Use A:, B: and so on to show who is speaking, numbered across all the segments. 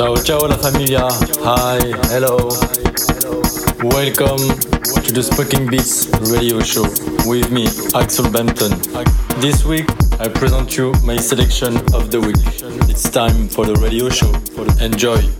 A: Ciao, ciao la familia. Hi, hello. Welcome to the Smoking Beats radio show with me, Axel Benton. This week, I present you my selection of the week. It's time for the radio show.
B: For Enjoy.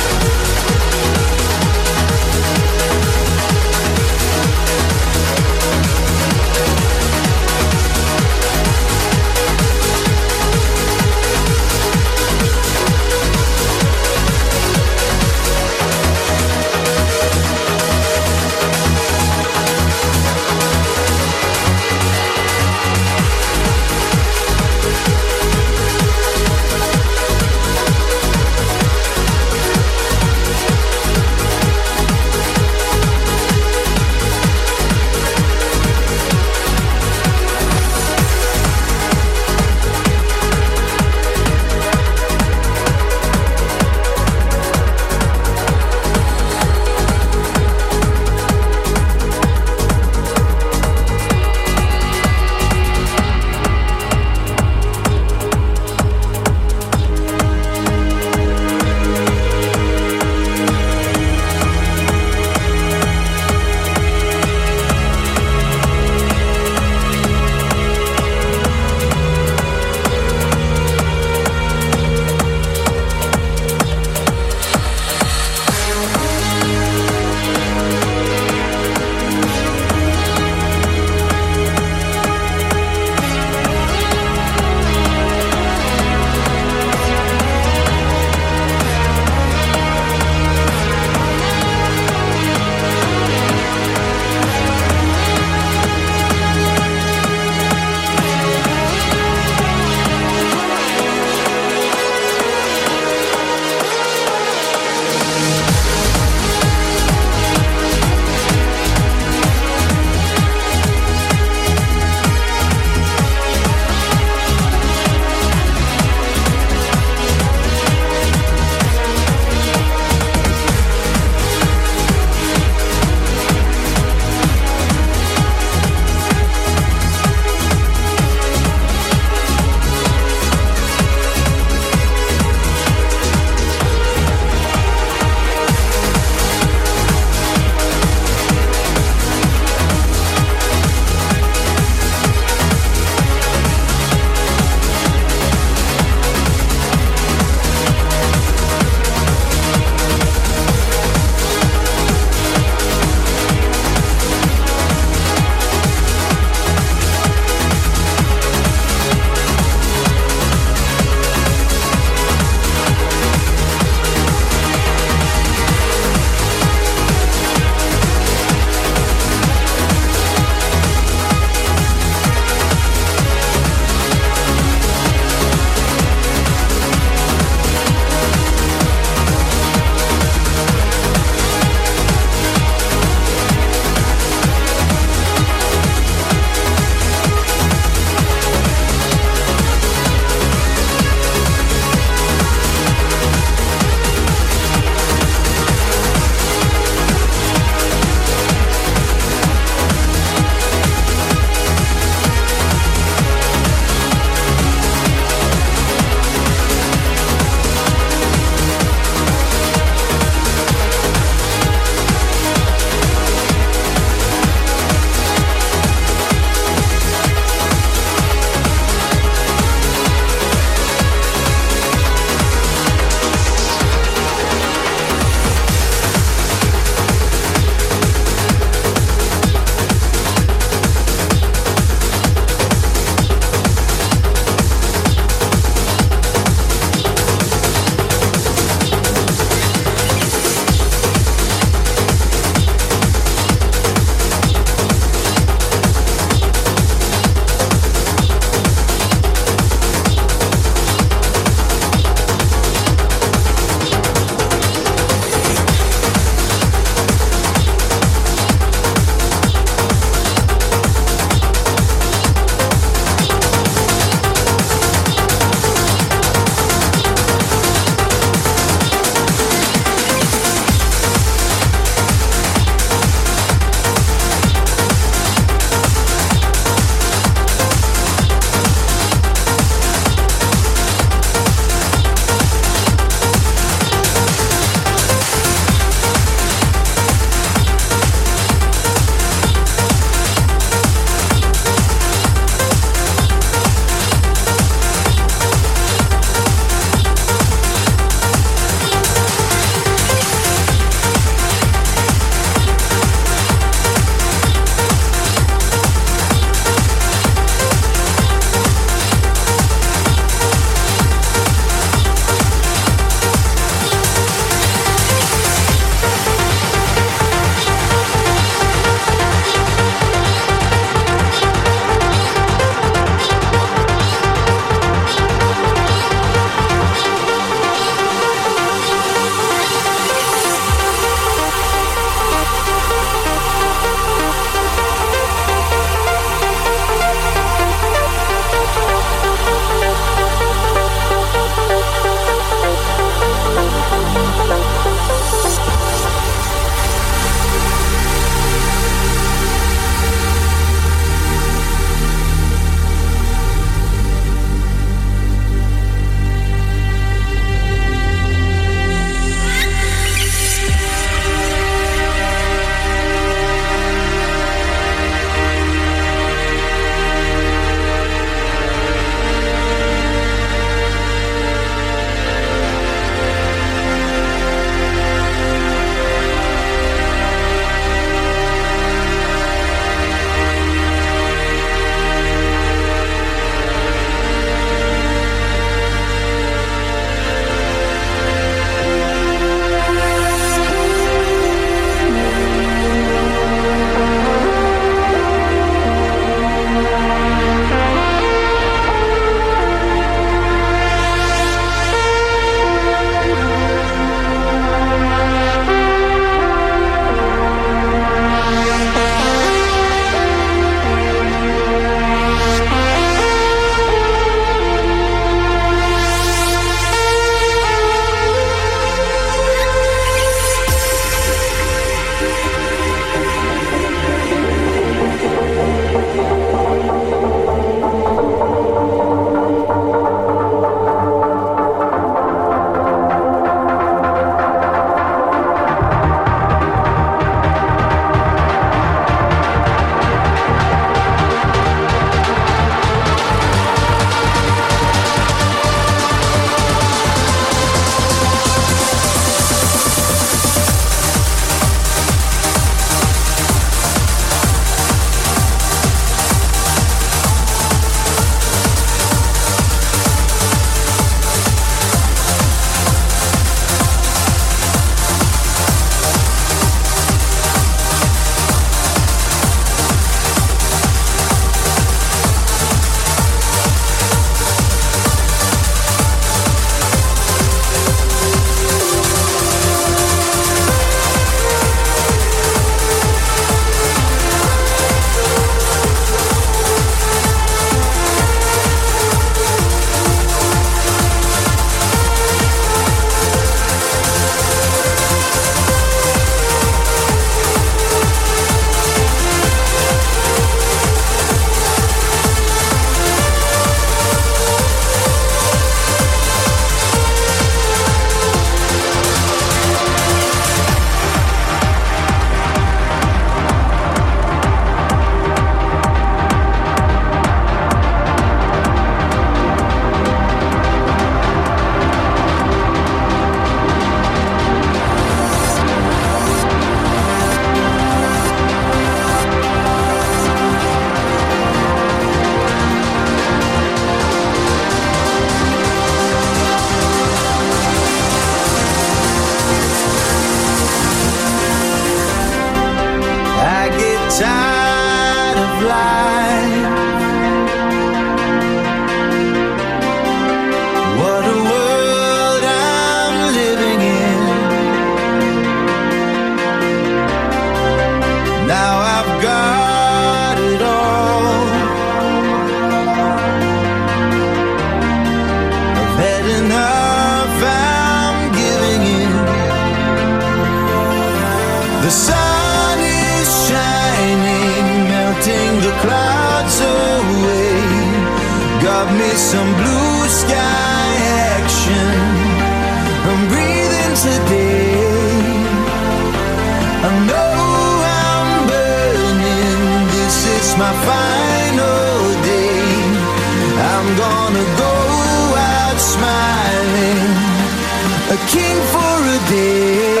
B: a king for a day.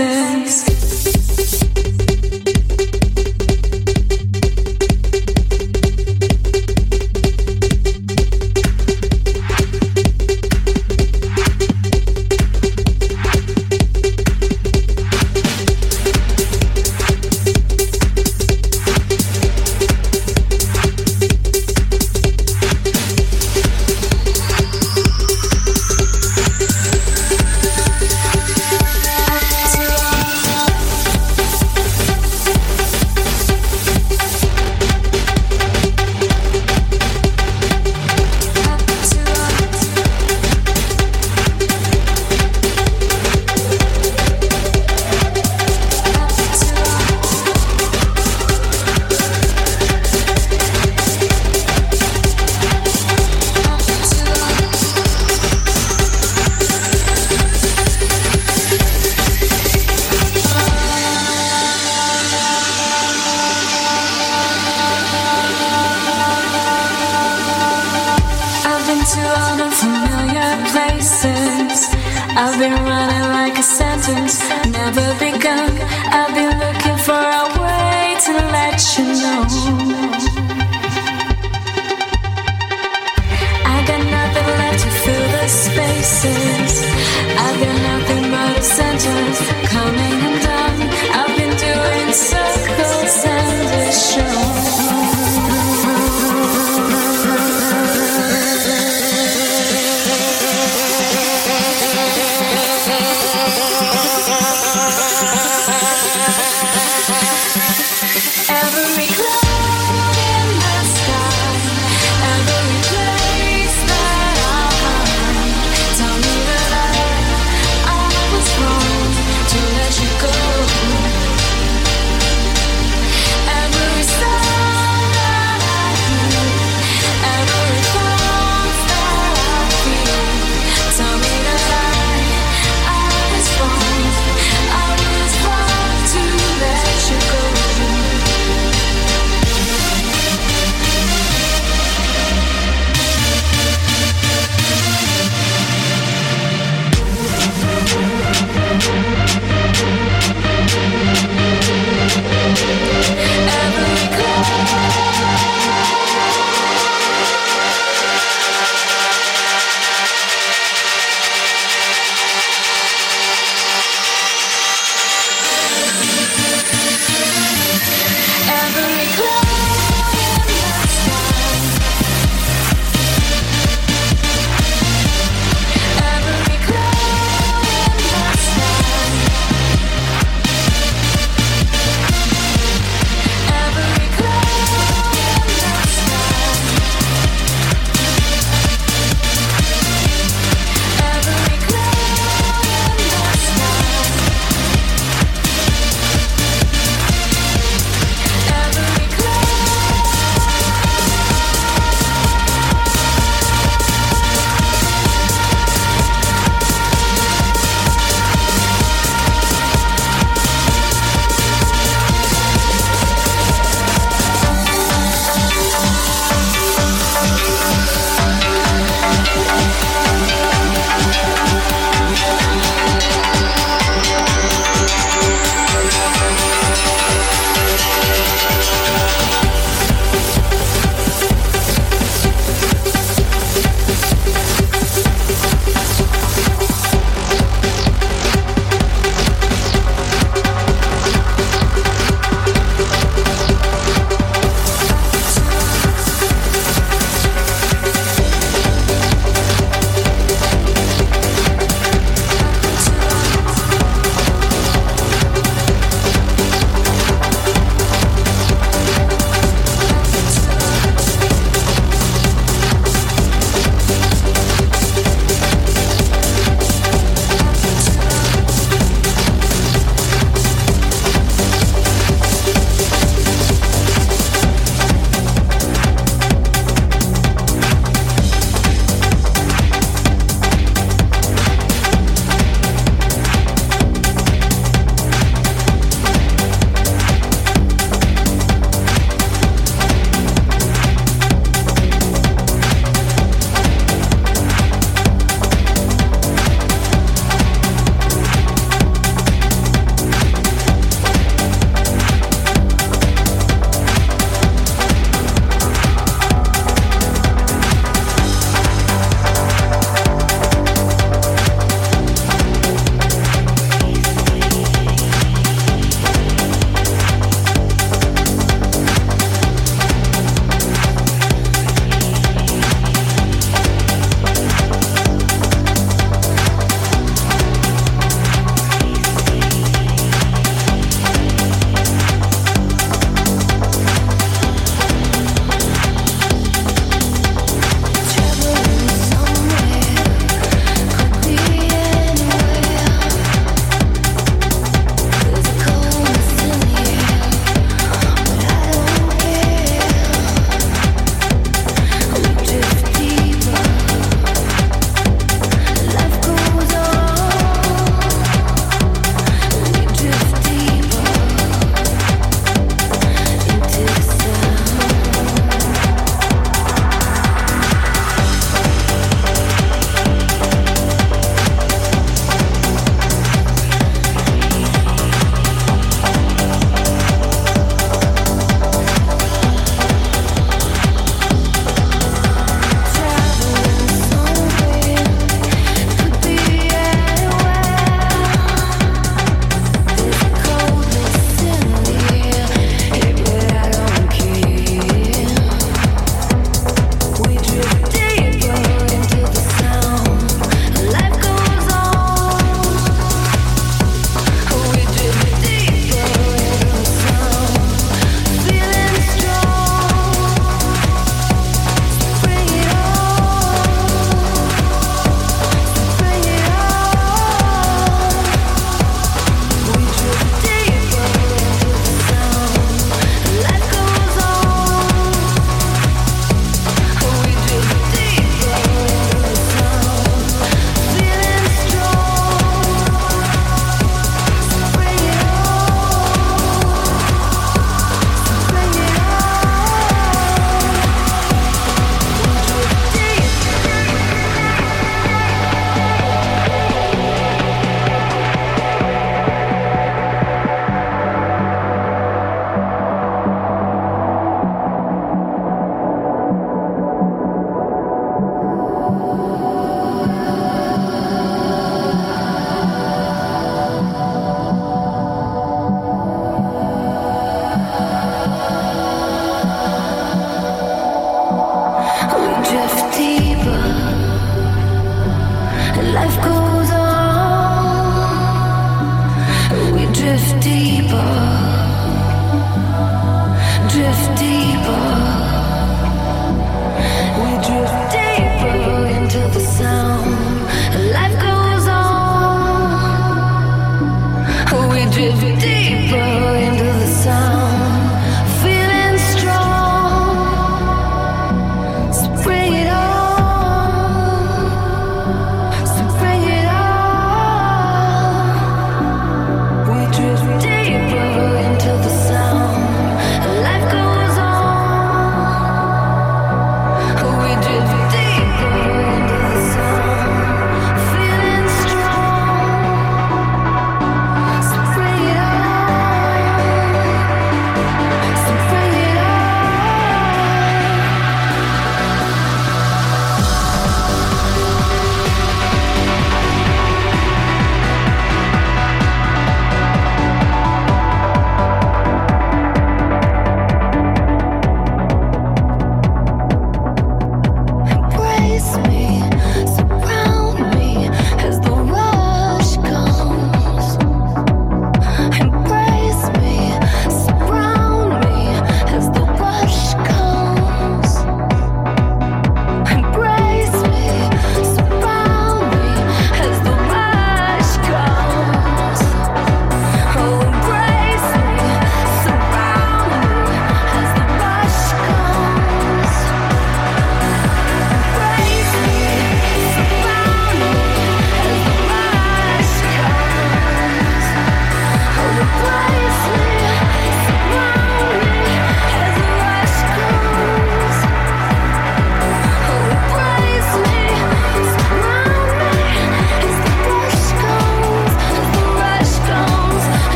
B: innocence.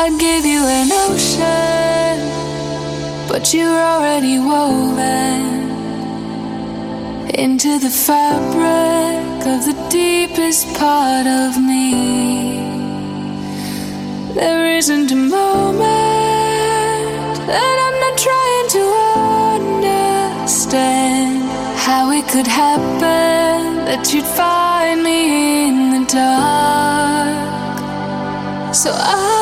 B: I'd give you an ocean, but you're already woven into the fabric of the deepest part of me. There isn't a moment that I'm not trying to understand how it could happen that you'd find me in the dark. So I